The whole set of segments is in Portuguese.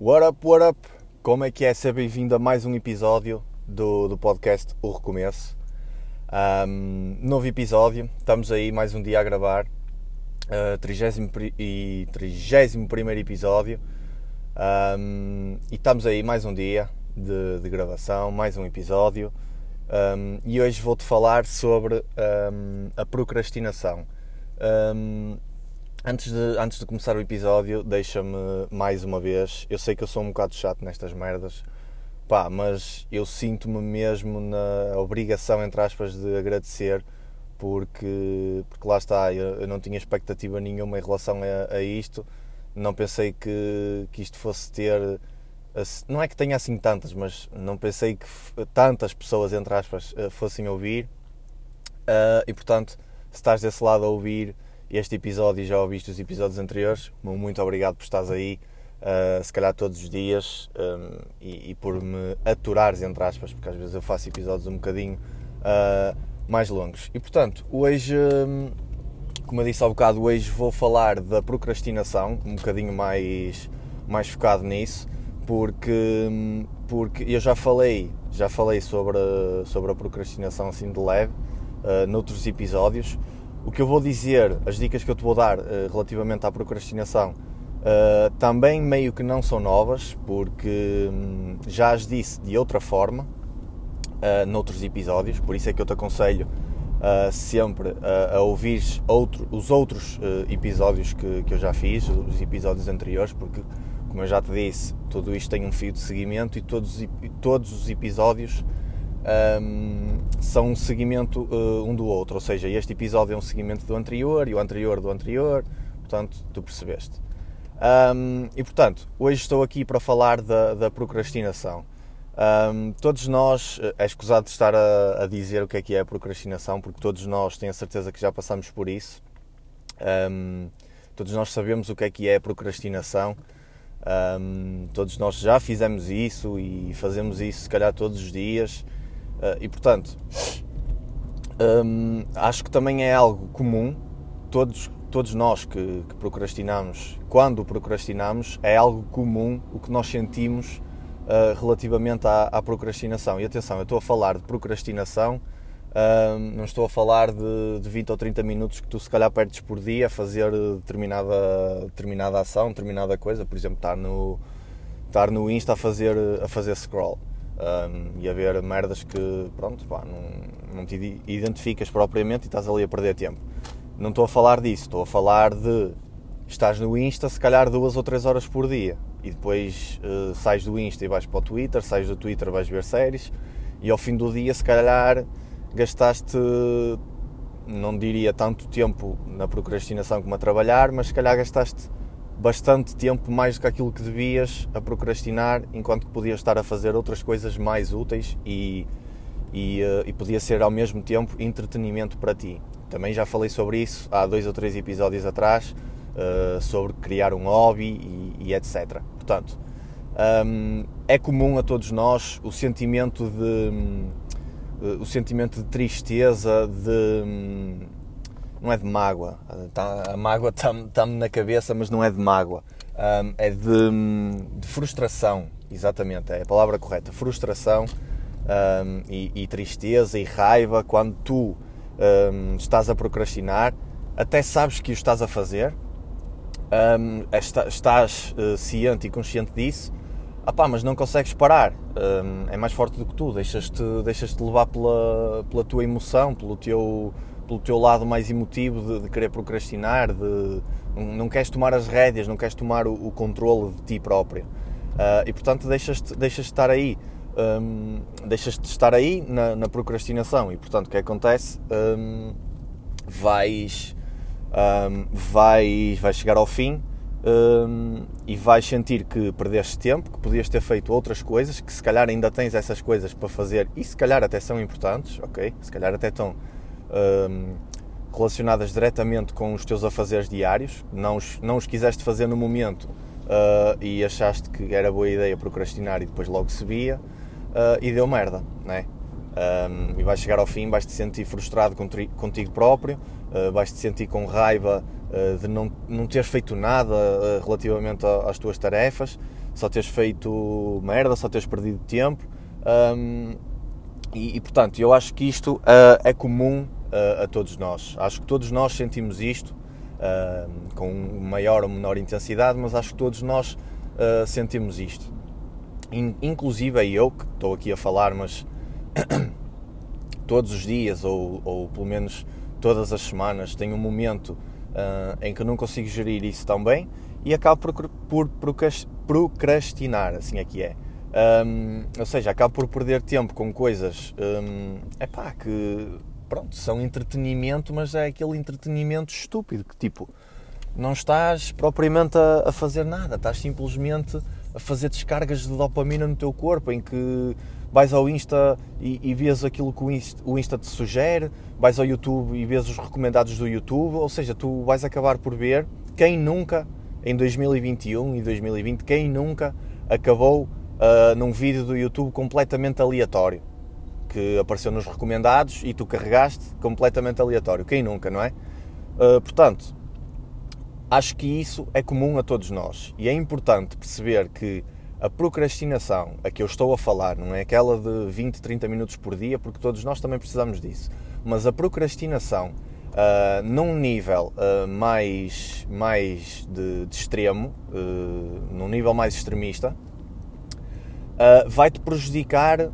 What up, what up? Como é que é? Seja bem-vindo a mais um episódio do, do podcast O Recomeço. Um, novo episódio, estamos aí mais um dia a gravar. Uh, 30 e 31 episódio. Um, e estamos aí mais um dia de, de gravação, mais um episódio. Um, e hoje vou-te falar sobre a procrastinação. Antes de, antes de começar o episódio, deixa-me mais uma vez. Eu sei que eu sou um bocado chato nestas merdas, pá, mas eu sinto-me mesmo na obrigação, entre aspas, de agradecer, porque, porque lá está, eu, eu não tinha expectativa nenhuma em relação a, a, isto. Não pensei que, que isto fosse ter. Não é que tenha assim tantas, mas não pensei que tantas pessoas, entre aspas, eh, fossem ouvir. Uh, e portanto, se estás desse lado a ouvir este episódio e já ouviste os episódios anteriores. Muito obrigado por estares aí, uh, se calhar todos os dias, um, e, e, por me aturares, entre aspas, porque às vezes eu faço episódios um bocadinho uh, mais longos. E portanto, hoje, um, como eu disse há bocado, hoje vou falar da procrastinação, um bocadinho mais, mais focado nisso, porque, porque eu já falei, já falei sobre, sobre a procrastinação assim de leve, uh, noutros episódios. O que eu vou dizer, as dicas que eu te vou dar uh, relativamente à procrastinação, uh, também meio que não são novas, porque um, já as disse de outra forma uh, noutros episódios, por isso é que eu te aconselho uh, sempre a ouvir outro, os outros episódios que, que eu já fiz, os episódios anteriores, porque, como eu já te disse, tudo isto tem um fio de seguimento e todos, todos os episódios um, são um seguimento uh, um do outro, ou seja, este episódio é um seguimento do anterior e o anterior do anterior, portanto, tu percebeste. Um, e portanto, hoje estou aqui para falar da, da procrastinação. Um, todos nós, eh, é escusado de estar a, a, dizer o que é que é a procrastinação, porque todos nós tenho a certeza que já passamos por isso. Um, todos nós sabemos o que é que é a procrastinação. todos nós já fizemos isso e fazemos isso, se calhar, todos os dias. Uh, e portanto, um, acho que também é algo comum, todos, todos nós que, que, procrastinamos, quando procrastinamos, é algo comum o que nós sentimos uh, relativamente à, à, procrastinação. E atenção, eu estou a falar de procrastinação, uh, não estou a falar de, de 20 ou 30 minutos que tu se calhar perdes por dia a fazer determinada, determinada ação, determinada coisa, por exemplo, estar no, estar no Insta a fazer, a fazer scroll um, e a ver merdas que, pronto, pá, não, não te identificas propriamente e estás ali a perder tempo. Não estou a falar disso, estou a falar de estás no Insta se calhar duas ou três horas por dia e depois uh, sais do Insta e vais para o Twitter, sais do Twitter vais ver séries e ao fim do dia se calhar gastaste, não diria tanto tempo na procrastinação como a trabalhar, mas se calhar gastaste bastante tempo mais do que aquilo que devias a procrastinar, enquanto que podias estar a fazer outras coisas mais úteis e, e, uh, e, podia ser ao mesmo tempo entretenimento para ti. Também já falei sobre isso há dois ou três episódios atrás, uh, sobre criar um hobby e, e etc. Portanto, um, é comum a todos nós o sentimento de. Um, o sentimento de tristeza, de. Um, não é de mágoa. Tá, a mágoa está-me tá na cabeça, mas não é de mágoa. Um, é de, de, frustração, exatamente, é a palavra correta. Frustração um, e, e, tristeza e raiva quando tu um, estás a procrastinar, até sabes que o estás a fazer, estás uh, ciente e consciente disso, opá, mas não consegues parar. é mais forte do que tu, deixas-te deixas -te levar pela, pela tua emoção, pelo teu pelo teu lado mais emotivo de, de querer procrastinar, de não queres tomar as rédeas, não queres tomar o, o controle de ti próprio. Uh, e portanto deixas-te deixas de estar aí, um, deixas de estar aí na, na, procrastinação. E portanto o que acontece? Um, vais, um, vais, vais chegar ao fim e vais sentir que perdeste tempo, que podias ter feito outras coisas, que se calhar ainda tens essas coisas para fazer e se calhar até são importantes, ok? Se calhar até estão um, relacionadas diretamente com os teus afazeres diários, não os, não os quiseste fazer no momento uh, e achaste que era boa ideia procrastinar e depois logo se via uh, e deu merda, né? Um, e vais chegar ao fim, vais te sentir frustrado contigo próprio, uh, vais te sentir com raiva uh, de não, não teres feito nada relativamente às tuas tarefas, só teres feito merda, só teres perdido tempo. Um, e, e, portanto, eu acho que isto é comum a todos nós. Acho que todos nós sentimos isto com maior ou menor intensidade, mas acho que todos nós sentimos isto inclusive eu que estou aqui a falar, mas todos os dias ou, ou, pelo menos todas as semanas tenho um momento uh, em que não consigo gerir isso tão bem e acabo por, por procrastinar, assim é que é. Um, ou seja, acabo por perder tempo com coisas um, epá, que pronto, são entretenimento, mas é aquele entretenimento estúpido que tipo não estás propriamente a, a fazer nada, estás simplesmente a fazer descargas de dopamina no teu corpo, em que vais ao Insta e, e vês aquilo que o Insta, o Insta te sugere, vais ao YouTube e vês os recomendados do YouTube, ou seja, tu vais acabar por ver quem nunca, em 2021 e 2020, quem nunca acabou uh, num vídeo do YouTube completamente aleatório, que apareceu nos recomendados e tu carregaste completamente aleatório. Quem nunca, não é? Uh, portanto, Acho que isso é comum a todos nós e é importante perceber que a procrastinação a que eu estou a falar não é aquela de 20, 30 minutos por dia, porque todos nós também precisamos disso, mas a procrastinação uh, num nível uh, mais, mais de, de extremo, num nível mais extremista, uh, vai-te prejudicar,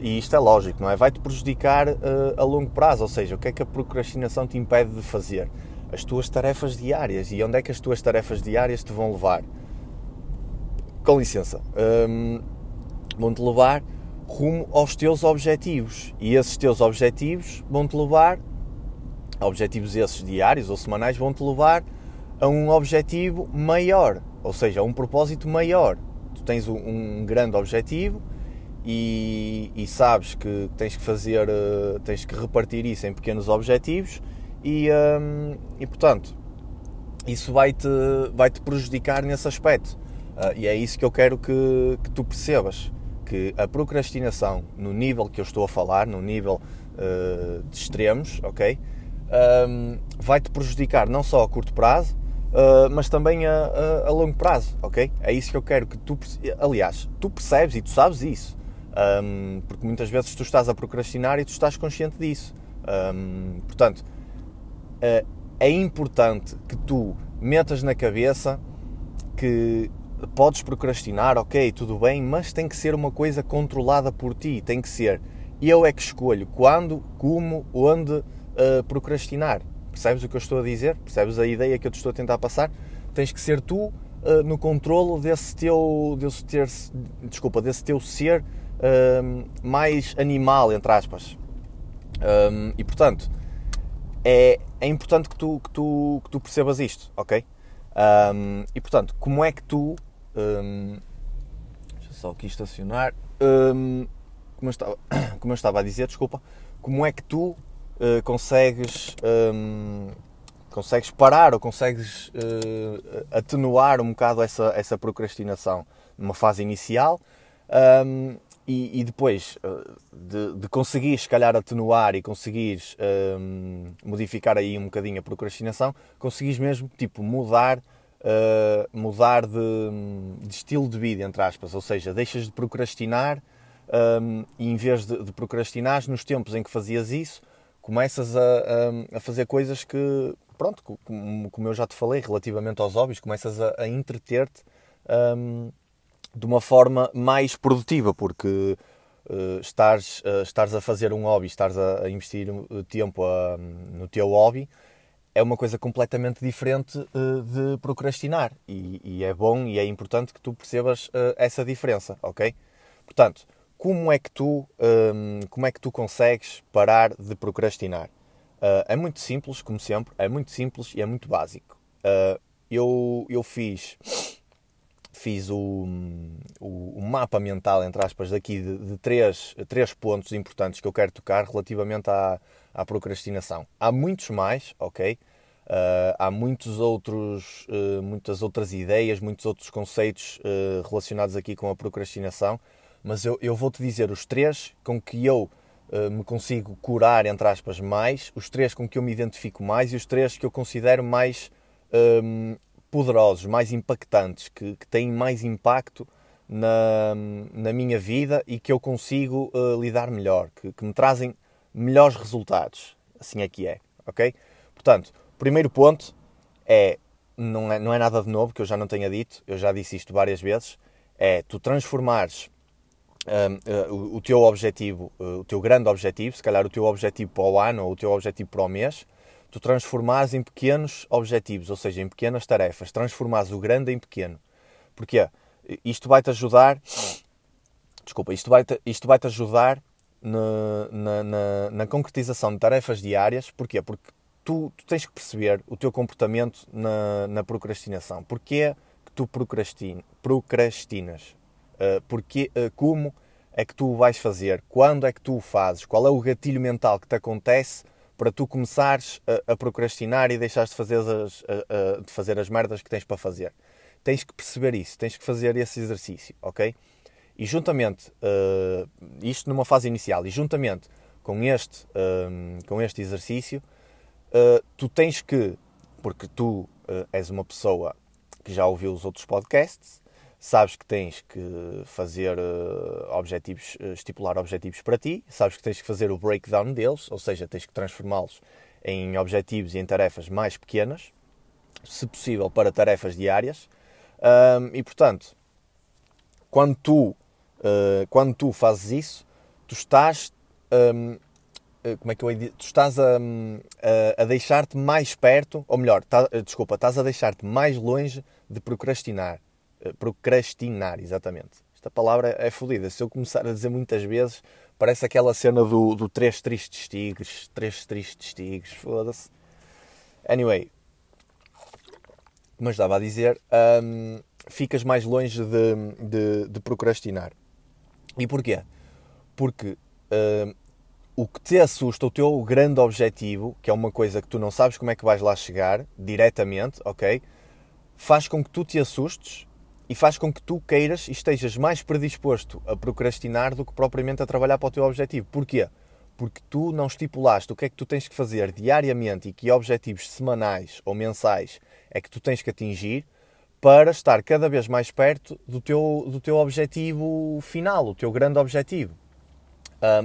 e isto é lógico, não é? Vai-te prejudicar a longo prazo, ou seja, o que é que a procrastinação te impede de fazer? as tuas tarefas diárias. E onde é que as tuas tarefas diárias te vão levar? Com licença. Hum, vão-te levar rumo aos teus objetivos. E esses teus objetivos vão-te levar, objetivos esses diários ou semanais, vão-te levar a um objetivo maior. Ou seja, a um propósito maior. Tens um, um grande objetivo e, e, sabes que tens que fazer, eh, tens que repartir isso em pequenos objetivos e, hum, e portanto, isso vai-te vai -te prejudicar nesse aspecto. Uh, e é isso que eu quero que, que, tu percebas: que a procrastinação, no nível que eu estou a falar, no nível uh, de extremos, ok? Um, vai-te prejudicar não só a curto prazo, uh, mas também a, a, a, longo prazo, ok? É isso que eu quero que tu. Aliás, tu percebes e tu sabes isso. Um, porque muitas vezes tu estás a procrastinar e tu estás consciente disso. Um, portanto, eh, é importante que tu metas na cabeça que podes procrastinar, ok, tudo bem, mas tem que ser uma coisa controlada por ti, tem que ser eu é que escolho quando, como, onde uh, procrastinar. Percebes o que eu estou a dizer? Percebes a ideia que eu te estou a tentar passar? Tens que ser tu uh, no controle desse teu, desse ter, desculpa, desse teu ser uh, mais animal, entre aspas. Um, e portanto, é, é importante que tu, que, tu, que tu percebas isto, ok? Um, e portanto, como é que tu. Um, deixa só aqui estacionar. Um, como, eu estava, como eu estava a dizer, desculpa. Como é que tu uh, consegues. consegues parar ou consegues uh, atenuar um bocado essa, essa procrastinação numa fase inicial um, e, e, depois eh, de, de conseguires, se calhar, atenuar e conseguires um, modificar aí um bocadinho a procrastinação, conseguires mesmo, tipo, mudar, uh, mudar de, de, estilo de vida, entre aspas. Ou seja, deixas de procrastinar um, e em vez de, de nos tempos em que fazias isso, começas a, a, a fazer coisas que, pronto, como, como, eu já te falei, relativamente aos hobbies, começas a, a entreter-te um, de uma forma mais produtiva, porque uh, estares, uh, estares a fazer um hobby, estares a, a investir tempo a, no teu hobby, é uma coisa completamente diferente uh, de procrastinar. E, e, é bom e é importante que tu percebas essa diferença, ok? Portanto, como é que tu, um, como é que tu consegues parar de procrastinar? Uh, é muito simples, como sempre, é muito simples e é muito básico. eu, eu fiz fiz o, o, o, mapa mental, entre aspas, daqui de, de, três, três pontos importantes que eu quero tocar relativamente à, à procrastinação. Há muitos mais, ok? Uh, há muitos outros, uh, muitas outras ideias, muitos outros conceitos uh, relacionados aqui com a procrastinação, mas eu, eu vou-te dizer os três com que eu uh, me consigo curar, entre aspas, mais, os três com que eu me identifico mais e os três que eu considero mais um, poderosos, mais impactantes, que, que, têm mais impacto na, na minha vida e que eu consigo uh, lidar melhor, que, que me trazem melhores resultados. Assim é que é, ok? Portanto, primeiro ponto é não, é, não é nada de novo que eu já não tenha dito, eu já disse isto várias vezes, é tu transformares uh, o, teu objetivo, uh, o teu grande objetivo, se calhar o teu objetivo para o ano ou o teu objetivo para o mês, tu transformares em pequenos objetivos, ou seja, em pequenas tarefas, transformares o grande em pequeno. Porquê? Isto vai-te ajudar, desculpa, isto vai-te isto vai -te ajudar na, na, na, na concretização de tarefas diárias, porquê? Porque tu, tu, tens que perceber o teu comportamento na, na procrastinação. Porquê que tu procrastin, procrastinas? Uh, porque, uh, como é que tu vais fazer? Quando é que tu o fazes? Qual é o gatilho mental que te acontece para tu começares a, a procrastinar e deixares de fazer, as, de fazer as merdas que tens para fazer? Tens que perceber isso, tens que fazer esse exercício, ok? E juntamente, uh, isto numa fase inicial, e juntamente com este, com este exercício, uh, tu tens que, porque tu uh, és uma pessoa que já ouviu os outros podcasts, sabes que tens que fazer uh, objetivos, estipular objetivos para ti, sabes que tens que fazer o breakdown deles, ou seja, tens que transformá-los em objetivos e em tarefas mais pequenas, se possível para tarefas diárias, e portanto, quando tu, uh, quando tu fazes isso, tu estás eh, como é que eu ia tu estás a, a, a deixar-te mais perto, ou melhor, tá, eh, desculpa, estás a deixar-te mais longe de procrastinar. Eh, procrastinar, exatamente. Esta palavra é fodida. Se eu começar a dizer muitas vezes, parece aquela cena do, do três tristes tigres, três tristes tigres, foda-se. Anyway, como eu estava a dizer, um, ficas mais longe de, de, de, procrastinar. E porquê? Porque um, o que te assusta, o teu grande objetivo, que é uma coisa que tu não sabes como é que vais lá chegar diretamente, ok? Faz com que tu te assustes e faz com que tu queiras e estejas mais predisposto a procrastinar do que propriamente a trabalhar para o teu objetivo. Porquê? Porque tu não estipulaste o que é que tu tens que fazer diariamente e que objetivos semanais ou mensais é que tu tens que atingir para estar cada vez mais perto do teu, do teu objetivo final, o teu grande objetivo.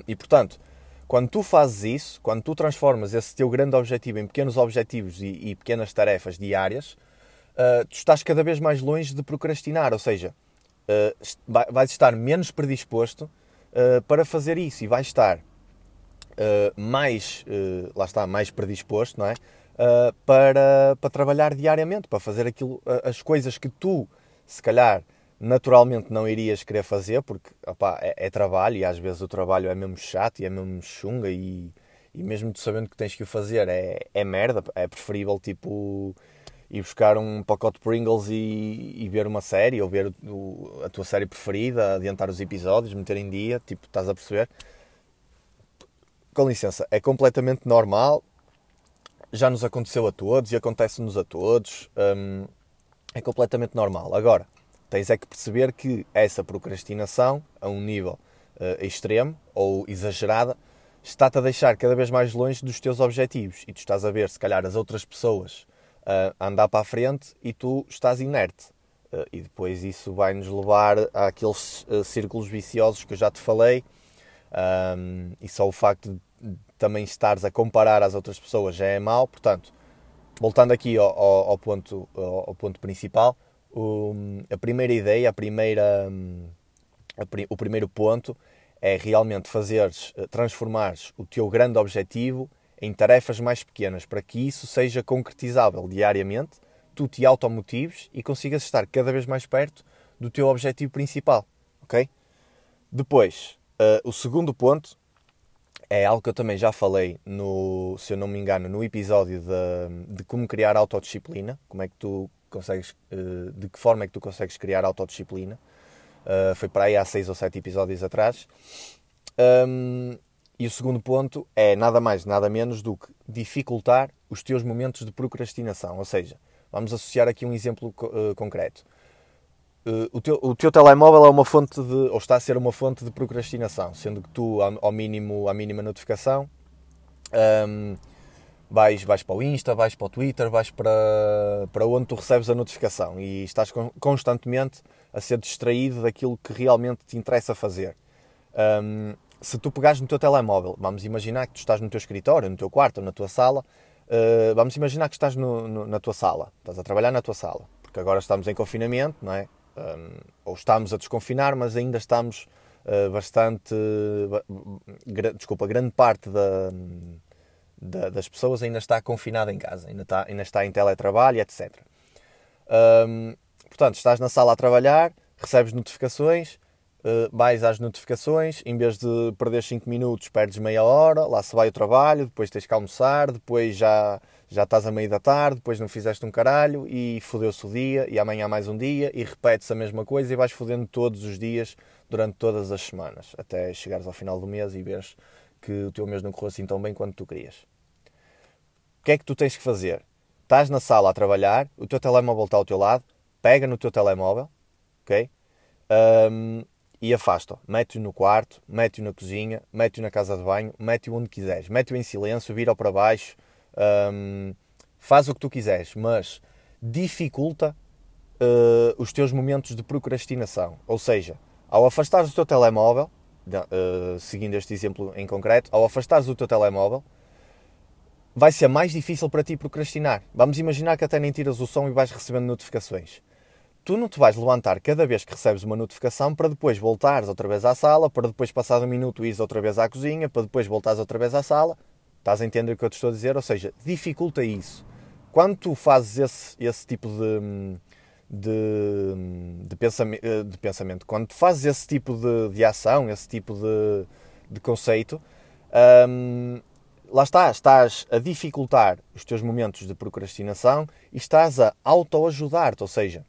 E portanto, quando tu fazes isso, quando tu transformas esse teu grande objetivo em pequenos objetivos e, e pequenas tarefas diárias, uh, tu estás cada vez mais longe de procrastinar, ou seja, uh, vais estar menos predisposto uh, para fazer isso e vais estar mais, lá está, mais predisposto, não é? para, para trabalhar diariamente, para fazer aquilo, as coisas que tu, se calhar, naturalmente não irias querer fazer porque opa, é, é, trabalho e às vezes o trabalho é mesmo chato e é mesmo chunga e, e mesmo tu sabendo que tens que o fazer é, é merda, é preferível tipo ir buscar um pacote de Pringles e, e ver uma série ou ver o, a tua série preferida, adiantar os episódios, meter em dia, tipo, estás a perceber? Com licença, é completamente normal, já nos aconteceu a todos e acontece-nos a todos, hum, é completamente normal. Agora, tens é que perceber que essa procrastinação, a um nível uh, extremo ou exagerada, está-te a deixar cada vez mais longe dos teus objetivos e tu estás a ver, se calhar, as outras pessoas a andar para a frente e tu estás inerte. Uh, e depois isso vai nos levar àqueles círculos viciosos que eu já te falei. E só o facto de também estares a comparar às outras pessoas já é mau. Portanto, voltando aqui ao, ao, ao ponto, ao, ao ponto principal, a primeira ideia, a primeira, o primeiro ponto é realmente fazeres, eh, transformares o teu grande objetivo em tarefas mais pequenas, para que isso seja concretizável diariamente, tu te automotives e consigas estar cada vez mais perto do teu objetivo principal, ok? Depois, uh, o segundo ponto é algo que eu também já falei, no, se eu não me engano, no episódio de, de como criar autodisciplina, como é que tu consegues, uh, de que forma é que tu consegues criar autodisciplina. Uh, foi para aí há seis ou sete episódios atrás. Um, e o segundo ponto é nada mais, nada menos do que dificultar os teus momentos de procrastinação. Ou seja, vamos associar aqui um exemplo uh, concreto. uh, o, teu, o teu telemóvel é uma fonte de, ou está a ser uma fonte de procrastinação, sendo que tu, ao mínimo, à mínima notificação, um, vais, vais para o Insta, vais para o Twitter, vais para, para onde tu recebes a notificação e estás constantemente a ser distraído daquilo que realmente te interessa fazer. Um, se tu pegares no teu telemóvel, vamos imaginar que tu estás no teu escritório, no teu quarto ou na tua sala, uh, vamos imaginar que estás no, no, na tua sala, estás a trabalhar na tua sala, porque agora estamos em confinamento, não é? Um, ou estamos a desconfinar, mas ainda estamos uh, bastante. Uh, desculpa, grande parte da, da, das pessoas ainda está confinada em casa, ainda está, ainda está em teletrabalho, etc. Um, portanto, estás na sala a trabalhar, recebes notificações, vais às notificações, em vez de perder 5 minutos, perdes meia hora, lá se vai o trabalho, depois tens que almoçar, depois já, já estás a meio da tarde, depois não fizeste um caralho e fodeu-se o dia, e amanhã mais um dia, e repetes a mesma coisa e vais fodendo todos os dias durante todas as semanas, até chegares ao final do mês e vês que o teu mês não correu assim tão bem quanto tu querias. O que é que tu tens que fazer? Estás na sala a trabalhar, o teu telemóvel está ao teu lado, pega no teu telemóvel, ok? Um, e afasta-o. Mete-o no quarto, mete-o na cozinha, mete-o na casa de banho, mete-o onde quiseres. Mete-o em silêncio, vira-o para baixo, um, faz o que tu quiseres, mas dificulta uh, os teus momentos de procrastinação. Ou seja, ao afastares o teu telemóvel, uh, seguindo este exemplo em concreto, ao afastares o teu telemóvel, vai ser mais difícil para ti procrastinar. Vamos imaginar que até nem tiras o som e vais recebendo notificações tu não te vais levantar cada vez que recebes uma notificação para depois voltares outra vez à sala, para depois, passado um minuto, ires outra vez à cozinha, para depois voltares outra vez à sala. Estás a entender o que eu te estou a dizer? Ou seja, dificulta isso. Quando tu fazes esse, esse tipo de, de, de, pensamento, de pensamento, quando tu fazes esse tipo de, de ação, esse tipo de, de conceito, hum, lá está, estás a dificultar os teus momentos de procrastinação e estás a autoajudar-te, ou seja,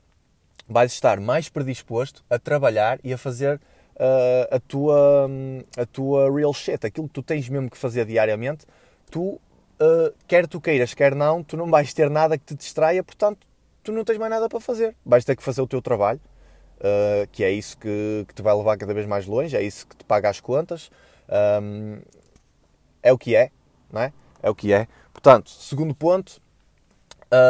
vais estar mais predisposto a trabalhar e a fazer uh, a, tua, a tua real shit, aquilo que tu tens mesmo que fazer diariamente, tu, uh, quer tu queiras, quer não, tu não vais ter nada que te distraia, portanto, tu não tens mais nada para fazer. Vais ter que fazer o teu trabalho, uh, que é isso que, que, te vai levar cada vez mais longe, é isso que te paga as contas, um, é o que é, não é? É o que é. Portanto, segundo ponto,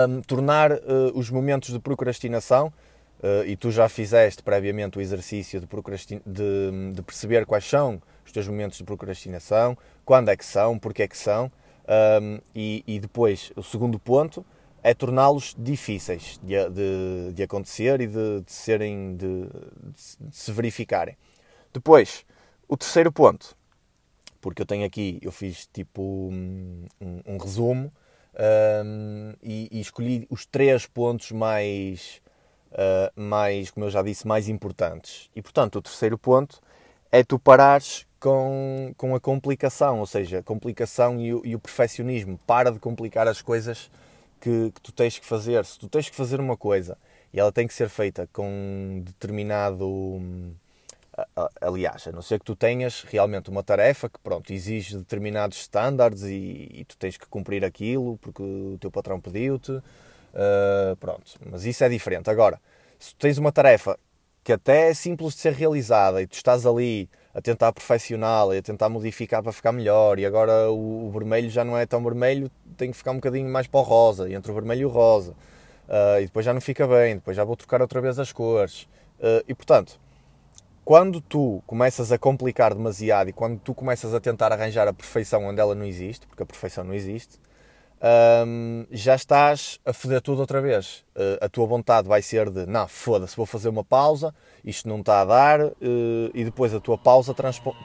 um, tornar os momentos de procrastinação Uh, e tu já fizeste previamente o exercício de, de, de, perceber quais são os teus momentos de procrastinação, quando é que são, porque é que são, um, ehm, e, e, depois o segundo ponto é torná-los difíceis de, de, de, acontecer e de, serem de, se verificarem. Depois, o terceiro ponto, porque eu tenho aqui, eu fiz tipo um, um, um resumo um, ehm, e, e escolhi os três pontos mais uh, mais, como eu já disse, mais importantes. E portanto, o terceiro ponto é tu parares com, com a complicação, ou seja, a complicação e o, e o perfeccionismo. Para de complicar as coisas que, que, tu tens que fazer. Se tu tens que fazer uma coisa e ela tem que ser feita com determinado. Aliás, a não ser que tu tenhas realmente uma tarefa que pronto, exige determinados estándares e, e tu tens que cumprir aquilo porque o teu patrão pediu-te, Uh, pronto, mas isso é diferente. Agora, se tens uma tarefa que até é simples de ser realizada e tu estás ali a tentar perfeccioná-la e a tentar modificar para ficar melhor e agora o, o, vermelho já não é tão vermelho, tem que ficar um bocadinho mais para o rosa, e entre o vermelho e o rosa. Uh, e depois já não fica bem, depois já vou trocar outra vez as cores. Uh, e portanto, quando tu começas a complicar demasiado e quando tu começas a tentar arranjar a perfeição onde ela não existe, porque a perfeição não existe, um, já estás a foder tudo outra vez. Uh, a tua vontade vai ser de, não, foda-se, vou fazer uma pausa, isto não está a dar, uh, e depois a tua pausa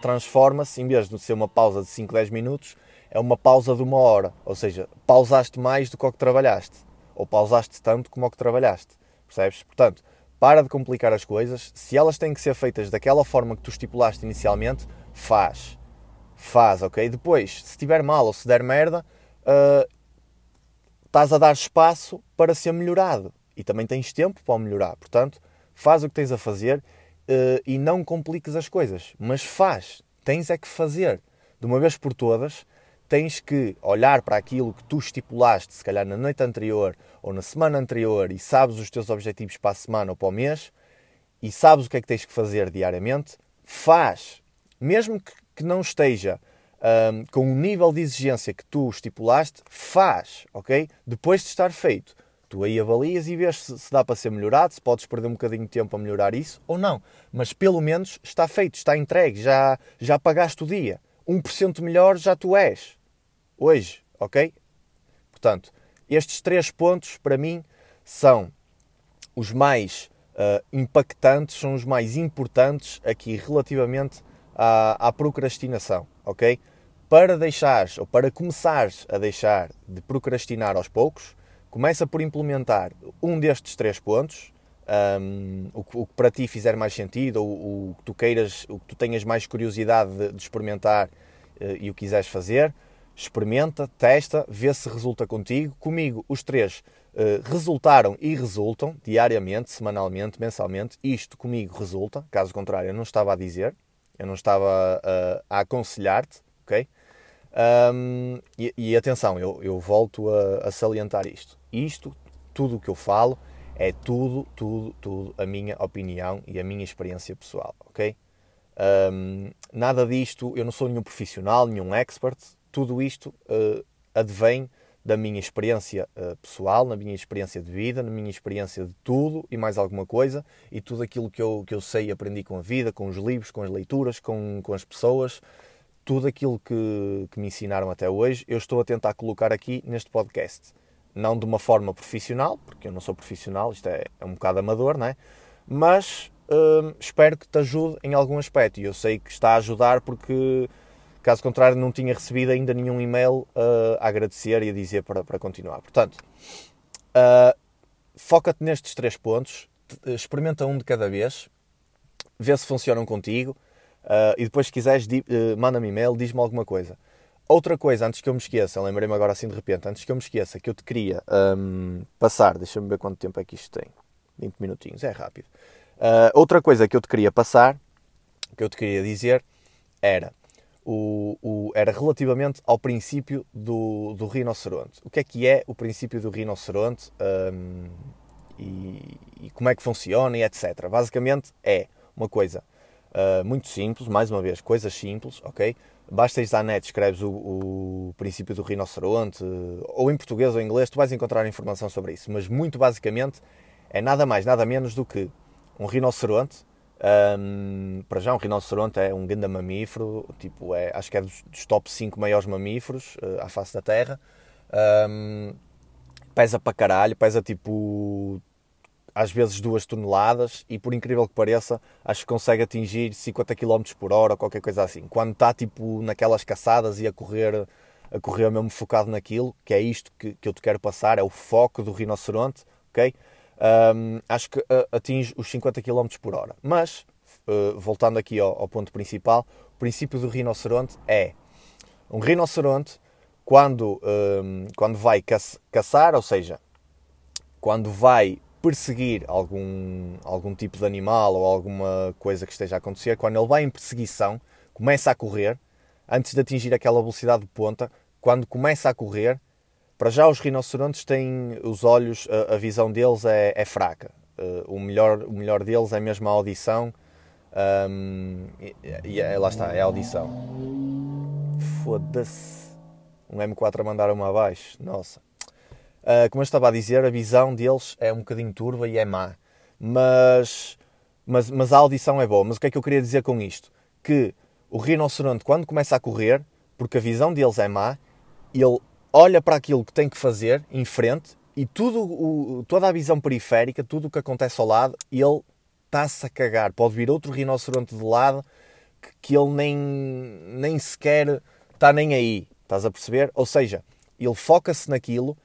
transforma-se, em vez de ser uma pausa de 5, 10 minutos, é uma pausa de uma hora. Ou seja, pausaste mais do que o que trabalhaste, ou pausaste tanto como o que trabalhaste. Percebes? Portanto, para de complicar as coisas. Se elas têm que ser feitas daquela forma que tu estipulaste inicialmente, faz. Faz, ok? Depois, se estiver mal ou se der merda, uh, estás a dar espaço para ser melhorado e também tens tempo para melhorar. Portanto, faz o que tens a fazer uh, e não compliques as coisas, mas faz. Tens é que fazer. De uma vez por todas, tens que olhar para aquilo que tu estipulaste, se calhar na noite anterior ou na semana anterior, e sabes os teus objetivos para a semana ou para o mês, e sabes o que é que tens que fazer diariamente, faz. Mesmo que, que não esteja um, com o nível de exigência que tu estipulaste, faz, ok? Depois de estar feito. Tu aí avalias e vês se, se, dá para ser melhorado, se podes perder um bocadinho de tempo a melhorar isso ou não. Mas pelo menos está feito, está entregue, já, já pagaste o dia. 1% melhor já tu és. Hoje, ok? Portanto, estes três pontos para mim são os mais uh, impactantes, são os mais importantes aqui relativamente à, à procrastinação, ok? Para deixares ou para começares a deixar de procrastinar aos poucos, começa por implementar um destes três pontos, um, o, que, o, que para ti fizer mais sentido, ou o que tu queiras, o que tu tenhas mais curiosidade de, de experimentar uh, e o quiseres fazer, experimenta, testa, vê se resulta contigo. Comigo, os três uh, resultaram e resultam diariamente, semanalmente, mensalmente. Isto comigo resulta, caso contrário, eu não estava a dizer, eu não estava uh, a aconselhar-te, ok? Um, e, e, atenção, eu, eu volto a, a, salientar isto. Isto, tudo o que eu falo, é tudo, tudo, tudo a minha opinião e a minha experiência pessoal, ok? Um, nada disto, eu não sou nenhum profissional, nenhum expert, tudo isto uh, advém da minha experiência uh, pessoal, na minha experiência de vida, na minha experiência de tudo e mais alguma coisa, e tudo aquilo que eu, que eu sei e aprendi com a vida, com os livros, com as leituras, com, com as pessoas, tudo aquilo que, que me ensinaram até hoje, eu estou a tentar colocar aqui neste podcast. Não de uma forma profissional, porque eu não sou profissional, isto é, é um bocado amador, não é? Mas uh, espero que te ajude em algum aspecto. E eu sei que está a ajudar porque Caso contrário, não tinha recebido ainda nenhum e-mail uh, a agradecer e a dizer para, para continuar. Portanto, uh, foca-te nestes três pontos, experimenta um de cada vez, vê se funcionam contigo uh, e depois, se quiseres, manda-me e-mail, diz-me alguma coisa. Outra coisa, antes que eu me esqueça, lembrei-me agora assim de repente, antes que eu me esqueça, que eu te queria um, passar, deixa-me ver quanto tempo é que isto tem, 20 minutinhos, é rápido. outra coisa que eu te queria passar, que eu te queria dizer, era o, o, era relativamente ao princípio do, do rinoceronte. O que é que é o princípio do rinoceronte um, e, e, como é que funciona e etc. Basicamente é uma coisa uh, muito simples, mais uma vez, coisas simples, ok? Basta ir à net, escreves o, o, princípio do rinoceronte, ou em português ou em inglês, tu vais encontrar informação sobre isso. Mas muito basicamente é nada mais, nada menos do que um rinoceronte um, para já, um rinoceronte é um grande mamífero, tipo, é, acho que é dos, dos top 5 maiores mamíferos uh, à face da Terra. Um, pesa para caralho, pesa tipo às vezes 2 toneladas e por incrível que pareça, acho que consegue atingir 50 km por hora ou qualquer coisa assim. Quando está tipo naquelas caçadas e a correr, a correr mesmo focado naquilo, que é isto que, que eu te quero passar, é o foco do rinoceronte, ok? um, acho que uh, atinge os 50 km por hora. Mas, uh, voltando aqui ao, ao, ponto principal, o princípio do rinoceronte é um rinoceronte quando, um, quando vai caçar, ou seja, quando vai perseguir algum, algum tipo de animal ou alguma coisa que esteja a acontecer, quando ele vai em perseguição, começa a correr, antes de atingir aquela velocidade de ponta, quando começa a correr, para já, os rinocerontes têm os olhos, a, a visão deles é, é fraca. Uh, o, melhor, o melhor deles é mesmo a audição. Um, e, e, é, lá está, é a audição. Foda-se. Um M4 a mandar uma abaixo. Nossa. Uh, como eu estava a dizer, a visão deles é um bocadinho turva e é má. Mas, mas, mas a audição é boa. Mas o que é que eu queria dizer com isto? Que o rinoceronte, quando começa a correr, porque a visão deles é má, ele olha para aquilo que tem que fazer em frente e tudo o, toda a visão periférica, tudo o que acontece ao lado, ele está-se a cagar. Pode vir outro rinoceronte de lado que, que ele nem, nem sequer está nem aí. Estás a perceber? Ou seja, ele foca-se naquilo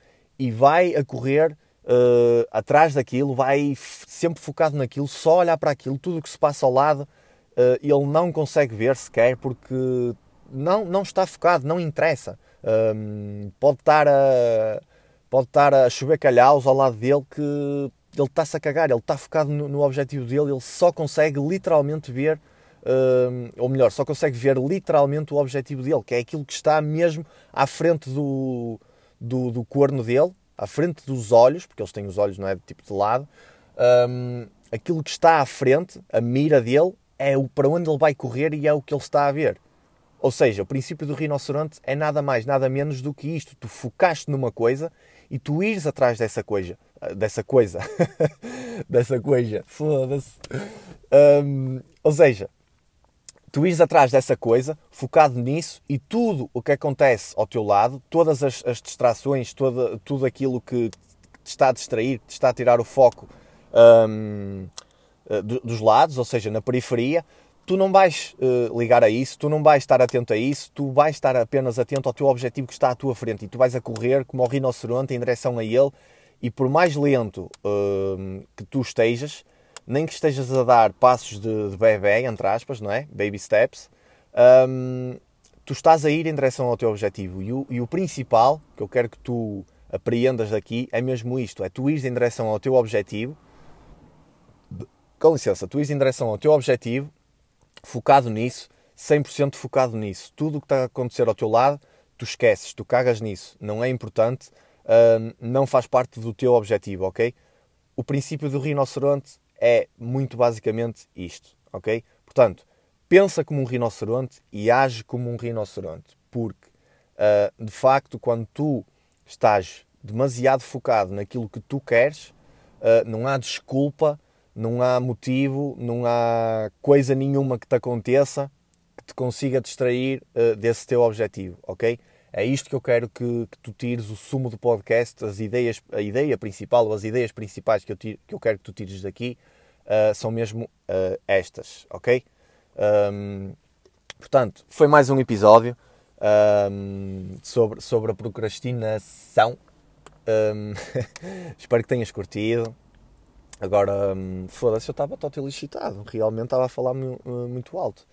e vai a correr uh, atrás daquilo, vai sempre focado naquilo, só olhar para aquilo, tudo o que se passa ao lado, uh, ele não consegue ver sequer porque não, não está focado, não interessa. Um, pode estar a pode estar a chover calhaus ao lado dele que ele está-se a cagar, ele está focado no, no, objetivo dele, ele só consegue literalmente ver, um, ou melhor, só consegue ver literalmente o objetivo dele, que é aquilo que está mesmo à frente do, do, do corno dele, à frente dos olhos, porque eles têm os olhos, não é? Tipo de lado, um, aquilo que está à frente, a mira dele, é o para onde ele vai correr e é o que ele está a ver. Ou seja, o princípio do rinoceronte é nada mais, nada menos do que isto. Tu focaste numa coisa e tu ires atrás dessa coisa. Dessa coisa. dessa coisa. Foda-se. Um, ou seja, tu ires atrás dessa coisa, focado nisso e tudo o que acontece ao teu lado, todas as, as distrações, toda, tudo aquilo que te está a distrair, que te está a tirar o foco um, eh, dos lados, ou seja, na periferia, tu não vais uh, ligar a isso, tu não vais estar atento a isso, tu vais estar apenas atento ao teu objetivo que está à tua frente e tu vais a correr como o rinoceronte em direção a ele e por mais lento uh, que tu estejas, nem que estejas a dar passos de, de bebê, entre aspas, não é? Baby steps, um, tu estás a ir em direção ao teu objetivo e o, e o principal que eu quero que tu apreendas daqui é mesmo isto, é tu ires em direção ao teu objetivo com licença, tu ires em direção ao teu objetivo focado nisso, 100% focado nisso. Tudo o que está a acontecer ao teu lado, tu esqueces, tu cagas nisso. Não é importante, não faz parte do teu objetivo, ok? O princípio do rinoceronte é muito basicamente isto, ok? Portanto, pensa como um rinoceronte e age como um rinoceronte, porque uh, de facto, quando tu estás demasiado focado naquilo que tu queres, uh, não há desculpa não há motivo, não há coisa nenhuma que te aconteça que te consiga distrair uh, desse teu objetivo, ok? É isto que eu quero que, que, tu tires o sumo do podcast, as ideias, a ideia principal ou as ideias principais que eu, tiro, que eu quero que tu tires daqui uh, são mesmo uh, estas, ok? Um, portanto, foi mais um episódio um, sobre, sobre a procrastinação. Um, espero que tenhas curtido. Agora, foda-se, eu estava totalmente excitado, realmente estava a falar uh, muito alto.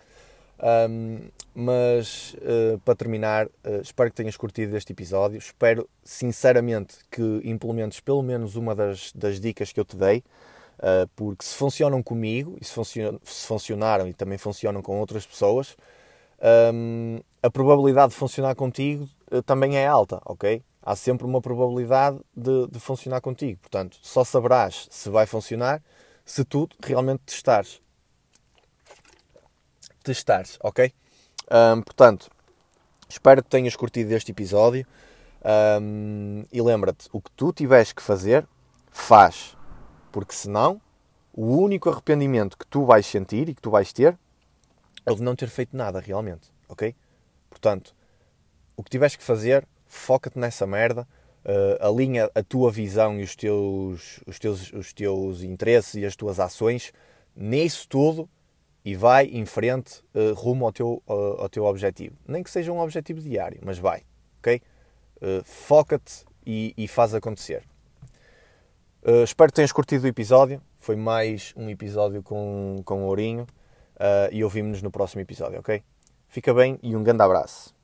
Um, mas, uh, para terminar, uh, espero que tenhas curtido este episódio. Espero, sinceramente, que implementes pelo menos uma das, das dicas que eu te dei, uh, porque se funcionam comigo, e se, se funcionaram e também funcionam com outras pessoas, um, a probabilidade de funcionar contigo também é alta, ok? há sempre uma probabilidade de, de, funcionar contigo. Portanto, só saberás se vai funcionar se tu realmente testares. Testares, ok? Um, portanto, espero que tenhas curtido este episódio. Um, e lembra-te, o que tu tiveres que fazer, faz. Porque senão, o único arrependimento que tu vais sentir e que tu vais ter é o de não ter feito nada realmente, ok? Portanto, o que tiveres que fazer, foca-te nessa merda, uh, alinha a tua visão e os teus, os, teus, os teus interesses e as tuas ações nisso tudo e vai em frente uh, rumo ao teu, uh, ao teu objetivo. Nem que seja um objetivo diário, mas vai, ok? Uh, Foca-te e, e, faz acontecer. espero que tenhas curtido o episódio. Foi mais um episódio com, com o Ourinho e ouvimos-nos no próximo episódio, ok? Fica bem e um grande abraço.